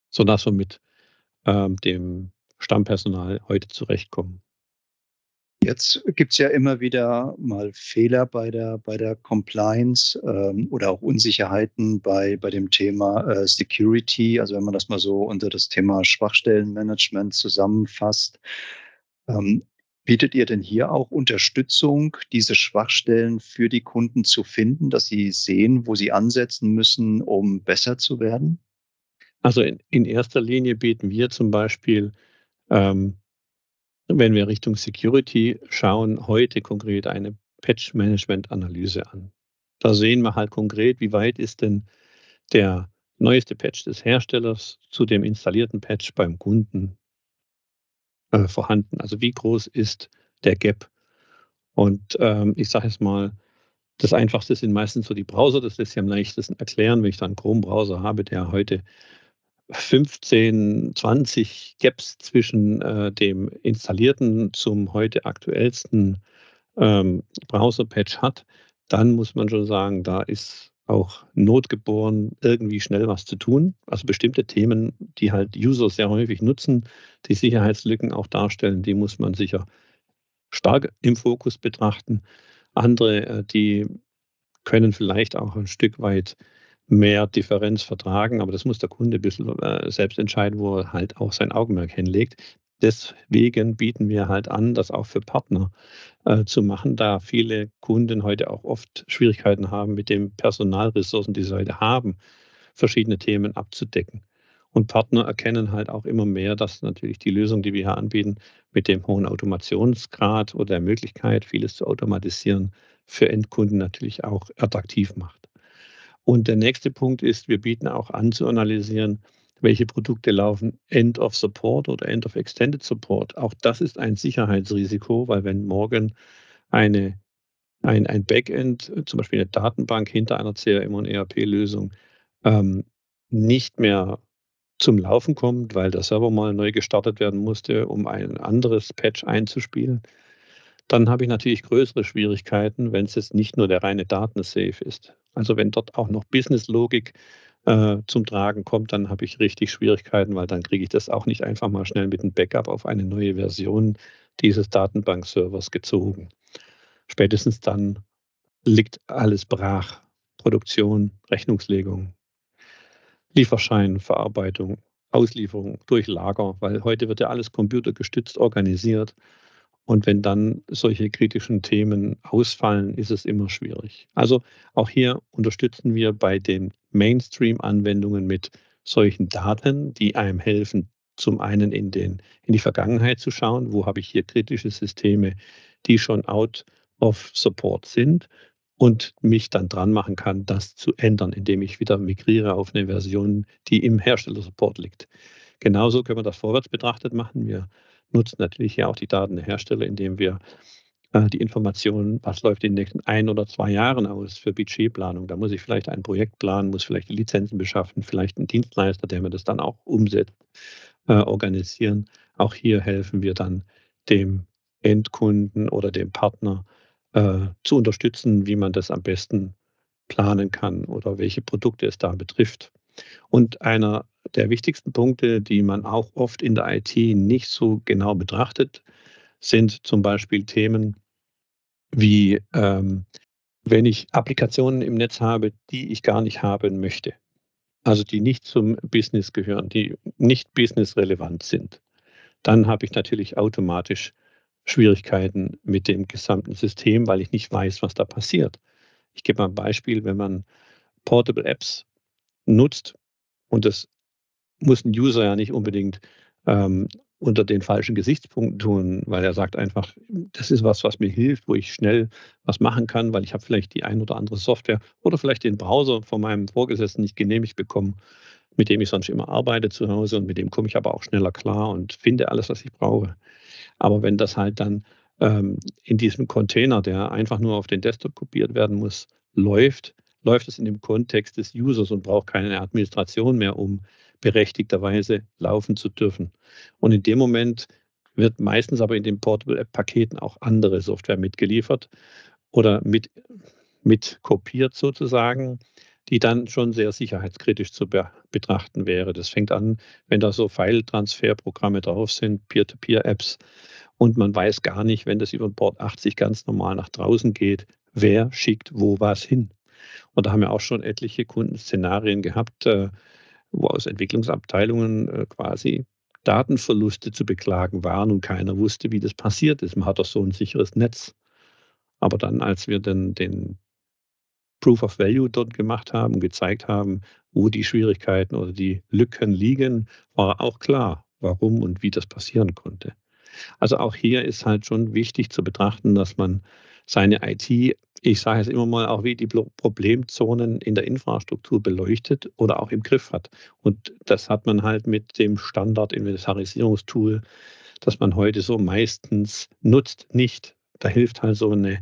sodass wir mit ähm, dem Stammpersonal heute zurechtkommen. Jetzt gibt es ja immer wieder mal Fehler bei der, bei der Compliance ähm, oder auch Unsicherheiten bei, bei dem Thema äh, Security. Also wenn man das mal so unter das Thema Schwachstellenmanagement zusammenfasst. Ähm, bietet ihr denn hier auch Unterstützung, diese Schwachstellen für die Kunden zu finden, dass sie sehen, wo sie ansetzen müssen, um besser zu werden? Also in, in erster Linie bieten wir zum Beispiel ähm, wenn wir Richtung Security schauen, heute konkret eine Patch-Management-Analyse an. Da sehen wir halt konkret, wie weit ist denn der neueste Patch des Herstellers zu dem installierten Patch beim Kunden äh, vorhanden. Also wie groß ist der Gap? Und ähm, ich sage jetzt mal, das Einfachste sind meistens so die Browser, das lässt sich am leichtesten erklären, wenn ich dann einen Chrome-Browser habe, der heute 15, 20 Gaps zwischen äh, dem installierten zum heute aktuellsten ähm, Browser-Patch hat, dann muss man schon sagen, da ist auch notgeboren, irgendwie schnell was zu tun. Also bestimmte Themen, die halt User sehr häufig nutzen, die Sicherheitslücken auch darstellen, die muss man sicher stark im Fokus betrachten. Andere, äh, die können vielleicht auch ein Stück weit mehr Differenz vertragen, aber das muss der Kunde ein bisschen äh, selbst entscheiden, wo er halt auch sein Augenmerk hinlegt. Deswegen bieten wir halt an, das auch für Partner äh, zu machen, da viele Kunden heute auch oft Schwierigkeiten haben, mit den Personalressourcen, die sie heute haben, verschiedene Themen abzudecken. Und Partner erkennen halt auch immer mehr, dass natürlich die Lösung, die wir hier anbieten, mit dem hohen Automationsgrad oder der Möglichkeit, vieles zu automatisieren, für Endkunden natürlich auch attraktiv macht. Und der nächste Punkt ist, wir bieten auch an zu analysieren, welche Produkte laufen End of Support oder End of Extended Support. Auch das ist ein Sicherheitsrisiko, weil wenn morgen eine, ein, ein Backend, zum Beispiel eine Datenbank hinter einer CRM und ERP-Lösung, ähm, nicht mehr zum Laufen kommt, weil der Server mal neu gestartet werden musste, um ein anderes Patch einzuspielen. Dann habe ich natürlich größere Schwierigkeiten, wenn es jetzt nicht nur der reine Datensafe ist. Also wenn dort auch noch Businesslogik äh, zum Tragen kommt, dann habe ich richtig Schwierigkeiten, weil dann kriege ich das auch nicht einfach mal schnell mit einem Backup auf eine neue Version dieses Datenbankservers gezogen. Spätestens dann liegt alles brach. Produktion, Rechnungslegung, Lieferschein, Verarbeitung, Auslieferung durch Lager, weil heute wird ja alles computergestützt organisiert. Und wenn dann solche kritischen Themen ausfallen, ist es immer schwierig. Also auch hier unterstützen wir bei den Mainstream-Anwendungen mit solchen Daten, die einem helfen, zum einen in, den, in die Vergangenheit zu schauen, wo habe ich hier kritische Systeme, die schon out of support sind und mich dann dran machen kann, das zu ändern, indem ich wieder migriere auf eine Version, die im Herstellersupport liegt. Genauso können wir das vorwärts betrachtet machen. Wir nutzen natürlich ja auch die Daten der Hersteller, indem wir äh, die Informationen, was läuft in den nächsten ein oder zwei Jahren aus für Budgetplanung. Da muss ich vielleicht ein Projekt planen, muss vielleicht die Lizenzen beschaffen, vielleicht einen Dienstleister, der mir das dann auch umsetzt, äh, organisieren. Auch hier helfen wir dann dem Endkunden oder dem Partner äh, zu unterstützen, wie man das am besten planen kann oder welche Produkte es da betrifft. Und einer der wichtigsten Punkte, die man auch oft in der IT nicht so genau betrachtet, sind zum Beispiel Themen wie, ähm, wenn ich Applikationen im Netz habe, die ich gar nicht haben möchte. Also die nicht zum Business gehören, die nicht businessrelevant sind. Dann habe ich natürlich automatisch Schwierigkeiten mit dem gesamten System, weil ich nicht weiß, was da passiert. Ich gebe mal ein Beispiel, wenn man Portable Apps nutzt und das muss ein User ja nicht unbedingt ähm, unter den falschen Gesichtspunkten tun, weil er sagt einfach, das ist was, was mir hilft, wo ich schnell was machen kann, weil ich habe vielleicht die ein oder andere Software oder vielleicht den Browser von meinem Vorgesetzten nicht genehmigt bekommen, mit dem ich sonst immer arbeite zu Hause und mit dem komme ich aber auch schneller klar und finde alles, was ich brauche. Aber wenn das halt dann ähm, in diesem Container, der einfach nur auf den Desktop kopiert werden muss, läuft, läuft es in dem Kontext des Users und braucht keine Administration mehr, um berechtigterweise laufen zu dürfen. Und in dem Moment wird meistens aber in den Portable App Paketen auch andere Software mitgeliefert oder mit, mit kopiert sozusagen, die dann schon sehr sicherheitskritisch zu be betrachten wäre. Das fängt an, wenn da so File-Transfer-Programme drauf sind, Peer-to-Peer-Apps und man weiß gar nicht, wenn das über den Port 80 ganz normal nach draußen geht, wer schickt wo was hin. Und da haben wir auch schon etliche Kundenszenarien gehabt, äh, wo aus Entwicklungsabteilungen äh, quasi Datenverluste zu beklagen waren und keiner wusste, wie das passiert ist. Man hat doch so ein sicheres Netz. Aber dann, als wir dann den Proof of Value dort gemacht haben gezeigt haben, wo die Schwierigkeiten oder die Lücken liegen, war auch klar, warum und wie das passieren konnte. Also auch hier ist halt schon wichtig zu betrachten, dass man seine IT, ich sage es immer mal, auch wie die Problemzonen in der Infrastruktur beleuchtet oder auch im Griff hat. Und das hat man halt mit dem Standard-Inventarisierungstool, das man heute so meistens nutzt, nicht. Da hilft halt so eine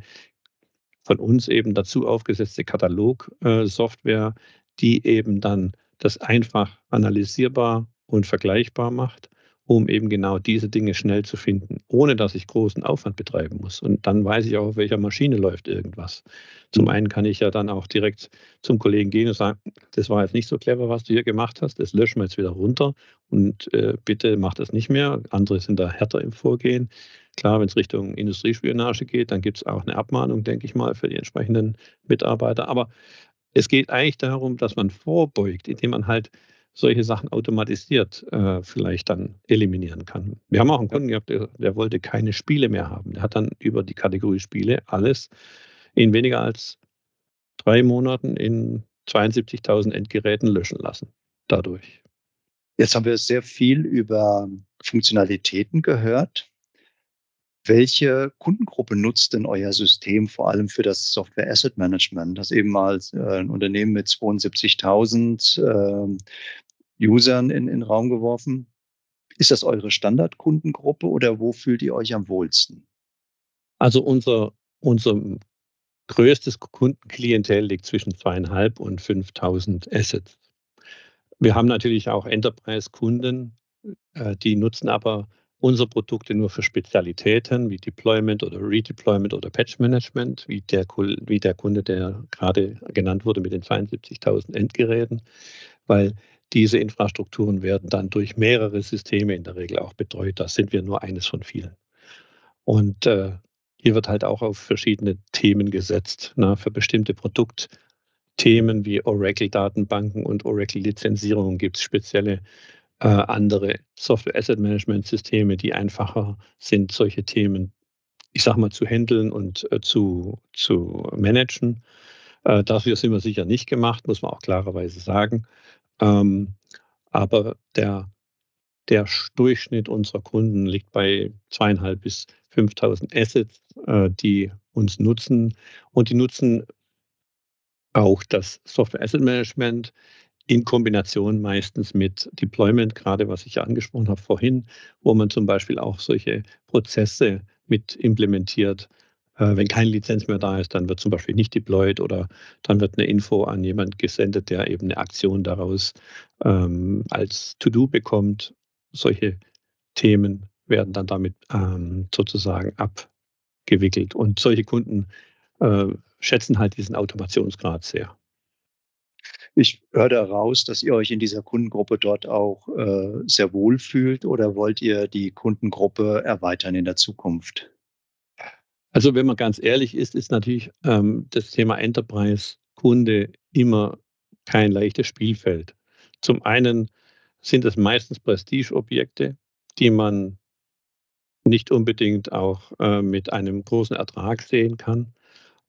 von uns eben dazu aufgesetzte Katalog-Software, die eben dann das einfach analysierbar und vergleichbar macht um eben genau diese Dinge schnell zu finden, ohne dass ich großen Aufwand betreiben muss. Und dann weiß ich auch, auf welcher Maschine läuft irgendwas. Zum einen kann ich ja dann auch direkt zum Kollegen gehen und sagen, das war jetzt nicht so clever, was du hier gemacht hast, das löschen wir jetzt wieder runter und äh, bitte mach das nicht mehr. Andere sind da härter im Vorgehen. Klar, wenn es Richtung Industriespionage geht, dann gibt es auch eine Abmahnung, denke ich mal, für die entsprechenden Mitarbeiter. Aber es geht eigentlich darum, dass man vorbeugt, indem man halt solche Sachen automatisiert äh, vielleicht dann eliminieren kann. Wir haben auch einen Kunden gehabt, der, der, wollte keine Spiele mehr haben. Der hat dann über die Kategorie Spiele alles in weniger als drei Monaten in 72.000 Endgeräten löschen lassen. Dadurch. Jetzt haben wir sehr viel über Funktionalitäten gehört. Welche Kundengruppe nutzt denn euer System vor allem für das Software Asset Management? Das eben mal äh, ein Unternehmen mit 72.000 äh, Usern in, in den Raum geworfen. Ist das eure Standardkundengruppe oder wo fühlt ihr euch am wohlsten? Also unser, unser größtes Kundenklientel liegt zwischen zweieinhalb und 5000 Assets. Wir haben natürlich auch Enterprise-Kunden, äh, die nutzen aber unsere Produkte nur für Spezialitäten wie Deployment oder Redeployment oder Patch Management, wie der, wie der Kunde, der gerade genannt wurde mit den 72.000 Endgeräten, weil diese Infrastrukturen werden dann durch mehrere Systeme in der Regel auch betreut. Da sind wir nur eines von vielen. Und äh, hier wird halt auch auf verschiedene Themen gesetzt. Na, für bestimmte Produktthemen wie Oracle-Datenbanken und Oracle-Lizenzierung gibt es spezielle äh, andere Software Asset Management Systeme, die einfacher sind, solche Themen, ich sag mal, zu handeln und äh, zu, zu managen. Äh, dafür sind wir sicher nicht gemacht, muss man auch klarerweise sagen. Ähm, aber der, der Durchschnitt unserer Kunden liegt bei zweieinhalb bis 5000 Assets, äh, die uns nutzen. Und die nutzen auch das Software Asset Management in Kombination meistens mit Deployment, gerade was ich ja angesprochen habe vorhin, wo man zum Beispiel auch solche Prozesse mit implementiert. Äh, wenn keine Lizenz mehr da ist, dann wird zum Beispiel nicht deployed oder dann wird eine Info an jemand gesendet, der eben eine Aktion daraus ähm, als To-Do bekommt. Solche Themen werden dann damit ähm, sozusagen abgewickelt. Und solche Kunden äh, schätzen halt diesen Automationsgrad sehr. Ich höre daraus, dass ihr euch in dieser Kundengruppe dort auch äh, sehr wohl fühlt oder wollt ihr die Kundengruppe erweitern in der Zukunft? Also wenn man ganz ehrlich ist, ist natürlich ähm, das Thema Enterprise-Kunde immer kein leichtes Spielfeld. Zum einen sind es meistens Prestigeobjekte, die man nicht unbedingt auch äh, mit einem großen Ertrag sehen kann.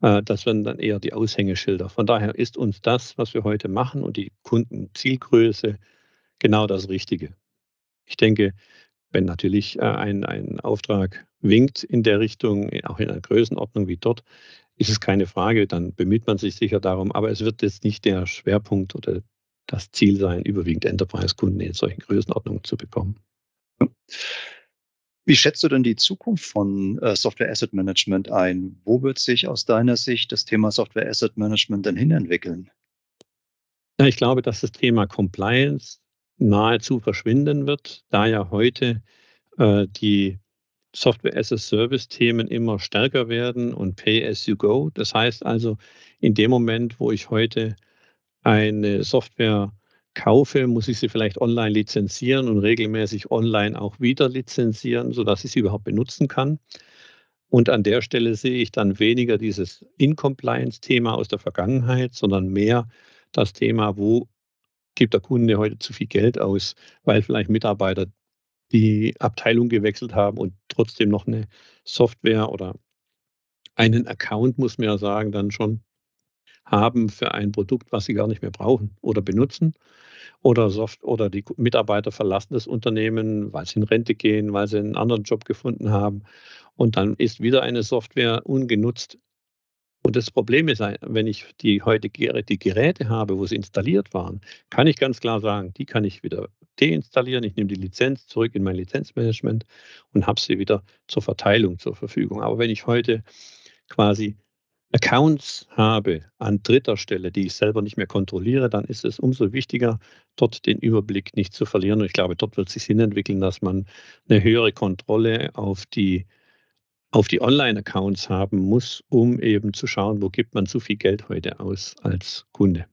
Äh, das werden dann eher die Aushängeschilder. Von daher ist uns das, was wir heute machen und die Kundenzielgröße genau das Richtige. Ich denke, wenn natürlich äh, ein, ein Auftrag winkt in der Richtung, auch in einer Größenordnung wie dort, ist es keine Frage, dann bemüht man sich sicher darum. Aber es wird jetzt nicht der Schwerpunkt oder das Ziel sein, überwiegend Enterprise-Kunden in solchen Größenordnungen zu bekommen. Wie schätzt du denn die Zukunft von äh, Software Asset Management ein? Wo wird sich aus deiner Sicht das Thema Software Asset Management denn hinentwickeln? Ja, ich glaube, dass das Thema Compliance nahezu verschwinden wird, da ja heute äh, die Software as a Service Themen immer stärker werden und Pay as you go. Das heißt also, in dem Moment, wo ich heute eine Software kaufe, muss ich sie vielleicht online lizenzieren und regelmäßig online auch wieder lizenzieren, sodass ich sie überhaupt benutzen kann. Und an der Stelle sehe ich dann weniger dieses In-Compliance-Thema aus der Vergangenheit, sondern mehr das Thema, wo gibt der Kunde heute zu viel Geld aus, weil vielleicht Mitarbeiter die Abteilung gewechselt haben und trotzdem noch eine Software oder einen Account, muss man ja sagen, dann schon haben für ein Produkt, was sie gar nicht mehr brauchen oder benutzen. Oder, Soft oder die Mitarbeiter verlassen das Unternehmen, weil sie in Rente gehen, weil sie einen anderen Job gefunden haben. Und dann ist wieder eine Software ungenutzt. Und das Problem ist, wenn ich die heute die Geräte habe, wo sie installiert waren, kann ich ganz klar sagen, die kann ich wieder deinstallieren. Ich nehme die Lizenz zurück in mein Lizenzmanagement und habe sie wieder zur Verteilung zur Verfügung. Aber wenn ich heute quasi Accounts habe an dritter Stelle, die ich selber nicht mehr kontrolliere, dann ist es umso wichtiger, dort den Überblick nicht zu verlieren. Und ich glaube, dort wird sich Sinn entwickeln, dass man eine höhere Kontrolle auf die, auf die Online-Accounts haben muss, um eben zu schauen, wo gibt man zu viel Geld heute aus als Kunde.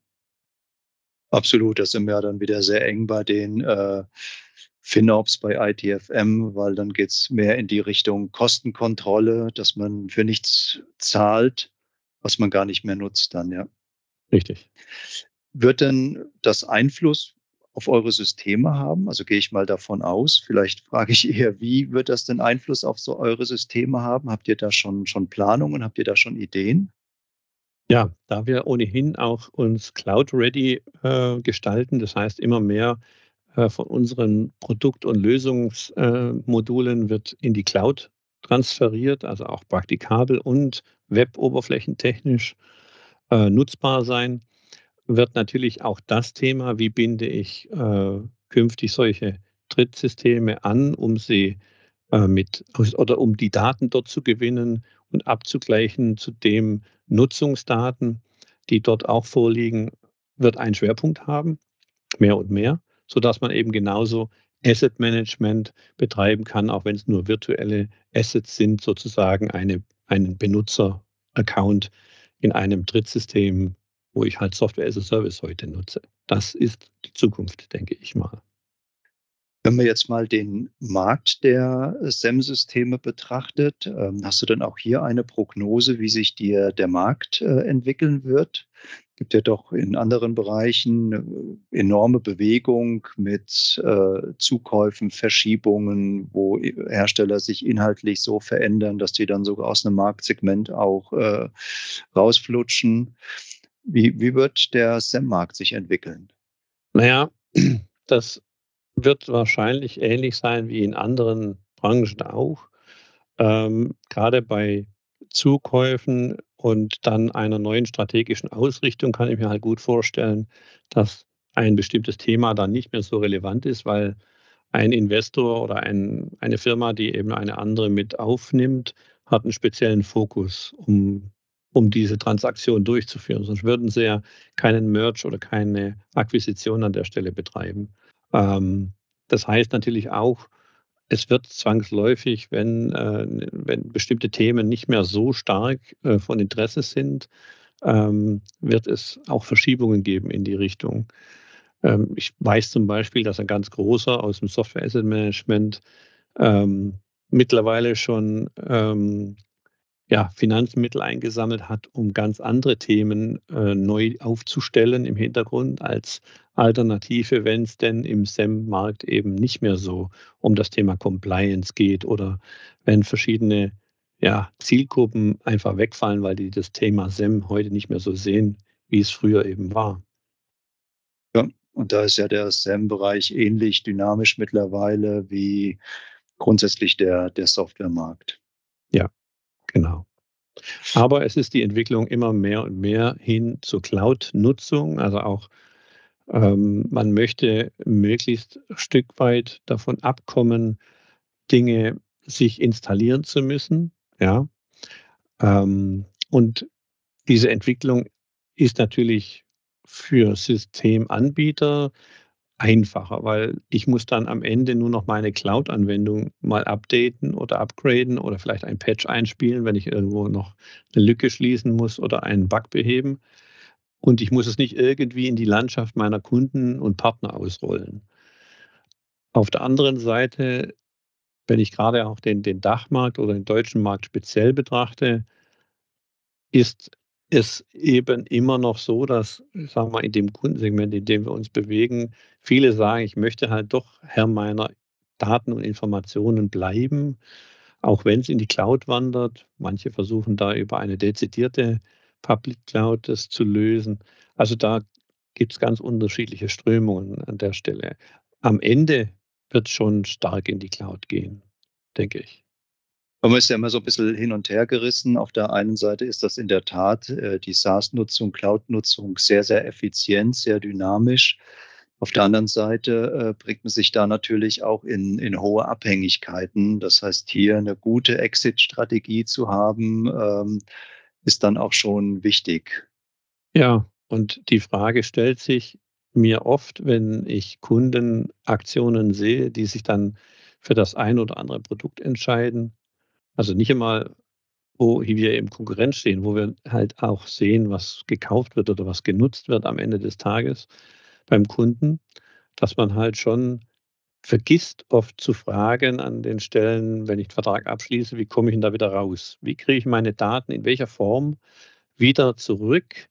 Absolut, das sind wir dann wieder sehr eng bei den äh, FinOps bei ITFM, weil dann geht es mehr in die Richtung Kostenkontrolle, dass man für nichts zahlt, was man gar nicht mehr nutzt dann, ja. Richtig. Wird denn das Einfluss auf eure Systeme haben? Also gehe ich mal davon aus. Vielleicht frage ich eher, wie wird das denn Einfluss auf so eure Systeme haben? Habt ihr da schon, schon Planungen? Habt ihr da schon Ideen? Ja, da wir ohnehin auch uns Cloud-ready äh, gestalten, das heißt immer mehr äh, von unseren Produkt- und Lösungsmodulen äh, wird in die Cloud transferiert, also auch praktikabel und web-oberflächentechnisch äh, nutzbar sein, wird natürlich auch das Thema, wie binde ich äh, künftig solche Drittsysteme an, um sie äh, mit oder um die Daten dort zu gewinnen und abzugleichen zu den Nutzungsdaten, die dort auch vorliegen, wird einen Schwerpunkt haben. mehr und mehr, sodass man eben genauso Asset Management betreiben kann, auch wenn es nur virtuelle Assets sind, sozusagen eine, einen Benutzer-Account in einem Drittsystem, wo ich halt Software as a Service heute nutze. Das ist die Zukunft, denke ich mal. Wenn man jetzt mal den Markt der SEM-Systeme betrachtet, ähm, hast du dann auch hier eine Prognose, wie sich dir der Markt äh, entwickeln wird? Gibt ja doch in anderen Bereichen äh, enorme Bewegung mit äh, Zukäufen, Verschiebungen, wo Hersteller sich inhaltlich so verändern, dass die dann sogar aus einem Marktsegment auch äh, rausflutschen. Wie, wie wird der SEM-Markt sich entwickeln? Naja, das wird wahrscheinlich ähnlich sein wie in anderen Branchen auch. Ähm, gerade bei Zukäufen und dann einer neuen strategischen Ausrichtung kann ich mir halt gut vorstellen, dass ein bestimmtes Thema dann nicht mehr so relevant ist, weil ein Investor oder ein, eine Firma, die eben eine andere mit aufnimmt, hat einen speziellen Fokus, um, um diese Transaktion durchzuführen. Sonst würden sie ja keinen Merge oder keine Akquisition an der Stelle betreiben. Ähm, das heißt natürlich auch, es wird zwangsläufig, wenn, äh, wenn bestimmte Themen nicht mehr so stark äh, von Interesse sind, ähm, wird es auch Verschiebungen geben in die Richtung. Ähm, ich weiß zum Beispiel, dass ein ganz großer aus dem Software Asset Management ähm, mittlerweile schon ähm, ja, Finanzmittel eingesammelt hat, um ganz andere Themen äh, neu aufzustellen im Hintergrund als Alternative, wenn es denn im SEM-Markt eben nicht mehr so um das Thema Compliance geht oder wenn verschiedene ja, Zielgruppen einfach wegfallen, weil die das Thema SEM heute nicht mehr so sehen, wie es früher eben war. Ja, und da ist ja der SEM-Bereich ähnlich dynamisch mittlerweile wie grundsätzlich der, der Softwaremarkt. Ja, Genau. Aber es ist die Entwicklung immer mehr und mehr hin zur Cloud-Nutzung. Also auch ähm, man möchte möglichst ein Stück weit davon abkommen, Dinge sich installieren zu müssen. Ja. Ähm, und diese Entwicklung ist natürlich für Systemanbieter einfacher, weil ich muss dann am Ende nur noch meine Cloud-Anwendung mal updaten oder upgraden oder vielleicht ein Patch einspielen, wenn ich irgendwo noch eine Lücke schließen muss oder einen Bug beheben. Und ich muss es nicht irgendwie in die Landschaft meiner Kunden und Partner ausrollen. Auf der anderen Seite, wenn ich gerade auch den, den Dachmarkt oder den deutschen Markt speziell betrachte, ist es eben immer noch so, dass, sagen wir mal, in dem Kundensegment, in dem wir uns bewegen, viele sagen, ich möchte halt doch Herr meiner Daten und Informationen bleiben, auch wenn es in die Cloud wandert. Manche versuchen da über eine dezidierte Public Cloud das zu lösen. Also da gibt es ganz unterschiedliche Strömungen an der Stelle. Am Ende wird es schon stark in die Cloud gehen, denke ich. Man ist ja immer so ein bisschen hin und her gerissen. Auf der einen Seite ist das in der Tat äh, die SaaS-Nutzung, Cloud-Nutzung sehr, sehr effizient, sehr dynamisch. Auf der anderen Seite äh, bringt man sich da natürlich auch in, in hohe Abhängigkeiten. Das heißt, hier eine gute Exit-Strategie zu haben, ähm, ist dann auch schon wichtig. Ja, und die Frage stellt sich mir oft, wenn ich Kundenaktionen sehe, die sich dann für das ein oder andere Produkt entscheiden, also nicht einmal, wo wir im Konkurrenz stehen, wo wir halt auch sehen, was gekauft wird oder was genutzt wird am Ende des Tages beim Kunden, dass man halt schon vergisst oft zu fragen an den Stellen, wenn ich den Vertrag abschließe, wie komme ich denn da wieder raus? Wie kriege ich meine Daten in welcher Form wieder zurück,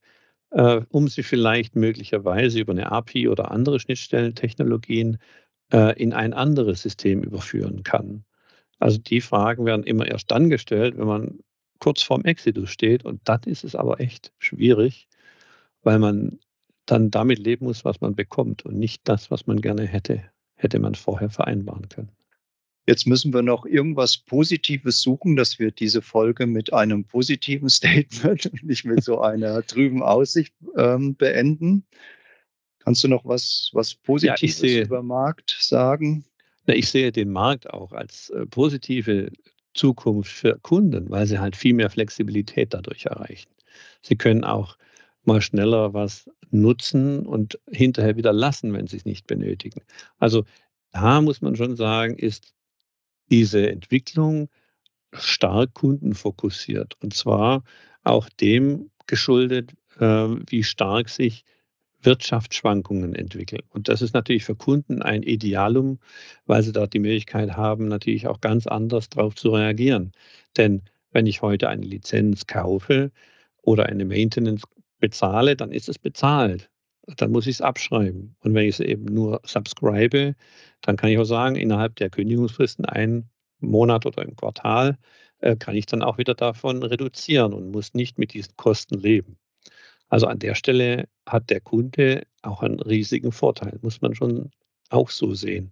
äh, um sie vielleicht möglicherweise über eine API oder andere Schnittstellentechnologien äh, in ein anderes System überführen kann. Also die Fragen werden immer erst dann gestellt, wenn man kurz vorm Exitus steht. Und dann ist es aber echt schwierig, weil man dann damit leben muss, was man bekommt und nicht das, was man gerne hätte, hätte man vorher vereinbaren können. Jetzt müssen wir noch irgendwas Positives suchen, dass wir diese Folge mit einem positiven Statement und nicht mit so einer trüben Aussicht ähm, beenden. Kannst du noch was, was Positives ja, über Markt sagen? Ich sehe den Markt auch als äh, positive Zukunft für Kunden, weil sie halt viel mehr Flexibilität dadurch erreichen. Sie können auch mal schneller was nutzen und hinterher wieder lassen, wenn sie es nicht benötigen. Also da muss man schon sagen, ist diese Entwicklung stark kundenfokussiert und zwar auch dem geschuldet, äh, wie stark sich Wirtschaftsschwankungen entwickeln. Und das ist natürlich für Kunden ein Idealum, weil sie dort die Möglichkeit haben, natürlich auch ganz anders darauf zu reagieren. Denn wenn ich heute eine Lizenz kaufe oder eine Maintenance bezahle, dann ist es bezahlt. Dann muss ich es abschreiben. Und wenn ich es eben nur subscribe, dann kann ich auch sagen, innerhalb der Kündigungsfristen, einen Monat oder im Quartal, äh, kann ich dann auch wieder davon reduzieren und muss nicht mit diesen Kosten leben. Also an der Stelle hat der Kunde auch einen riesigen Vorteil, muss man schon auch so sehen.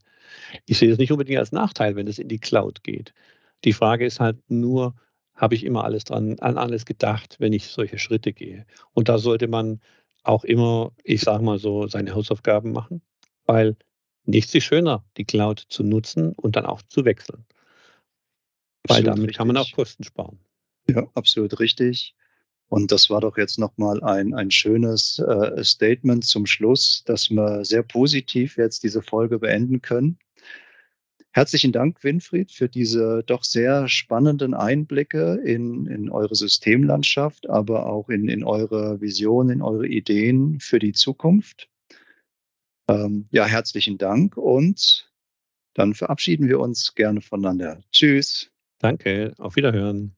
Ich sehe es nicht unbedingt als Nachteil, wenn es in die Cloud geht. Die Frage ist halt nur, habe ich immer alles dran, an alles gedacht, wenn ich solche Schritte gehe? Und da sollte man auch immer, ich sage mal so, seine Hausaufgaben machen, weil nichts ist schöner, die Cloud zu nutzen und dann auch zu wechseln. Weil damit richtig. kann man auch Kosten sparen. Ja, absolut richtig. Und das war doch jetzt nochmal ein, ein schönes äh, Statement zum Schluss, dass wir sehr positiv jetzt diese Folge beenden können. Herzlichen Dank, Winfried, für diese doch sehr spannenden Einblicke in, in eure Systemlandschaft, aber auch in, in eure Vision, in eure Ideen für die Zukunft. Ähm, ja, herzlichen Dank und dann verabschieden wir uns gerne voneinander. Tschüss. Danke, auf Wiederhören.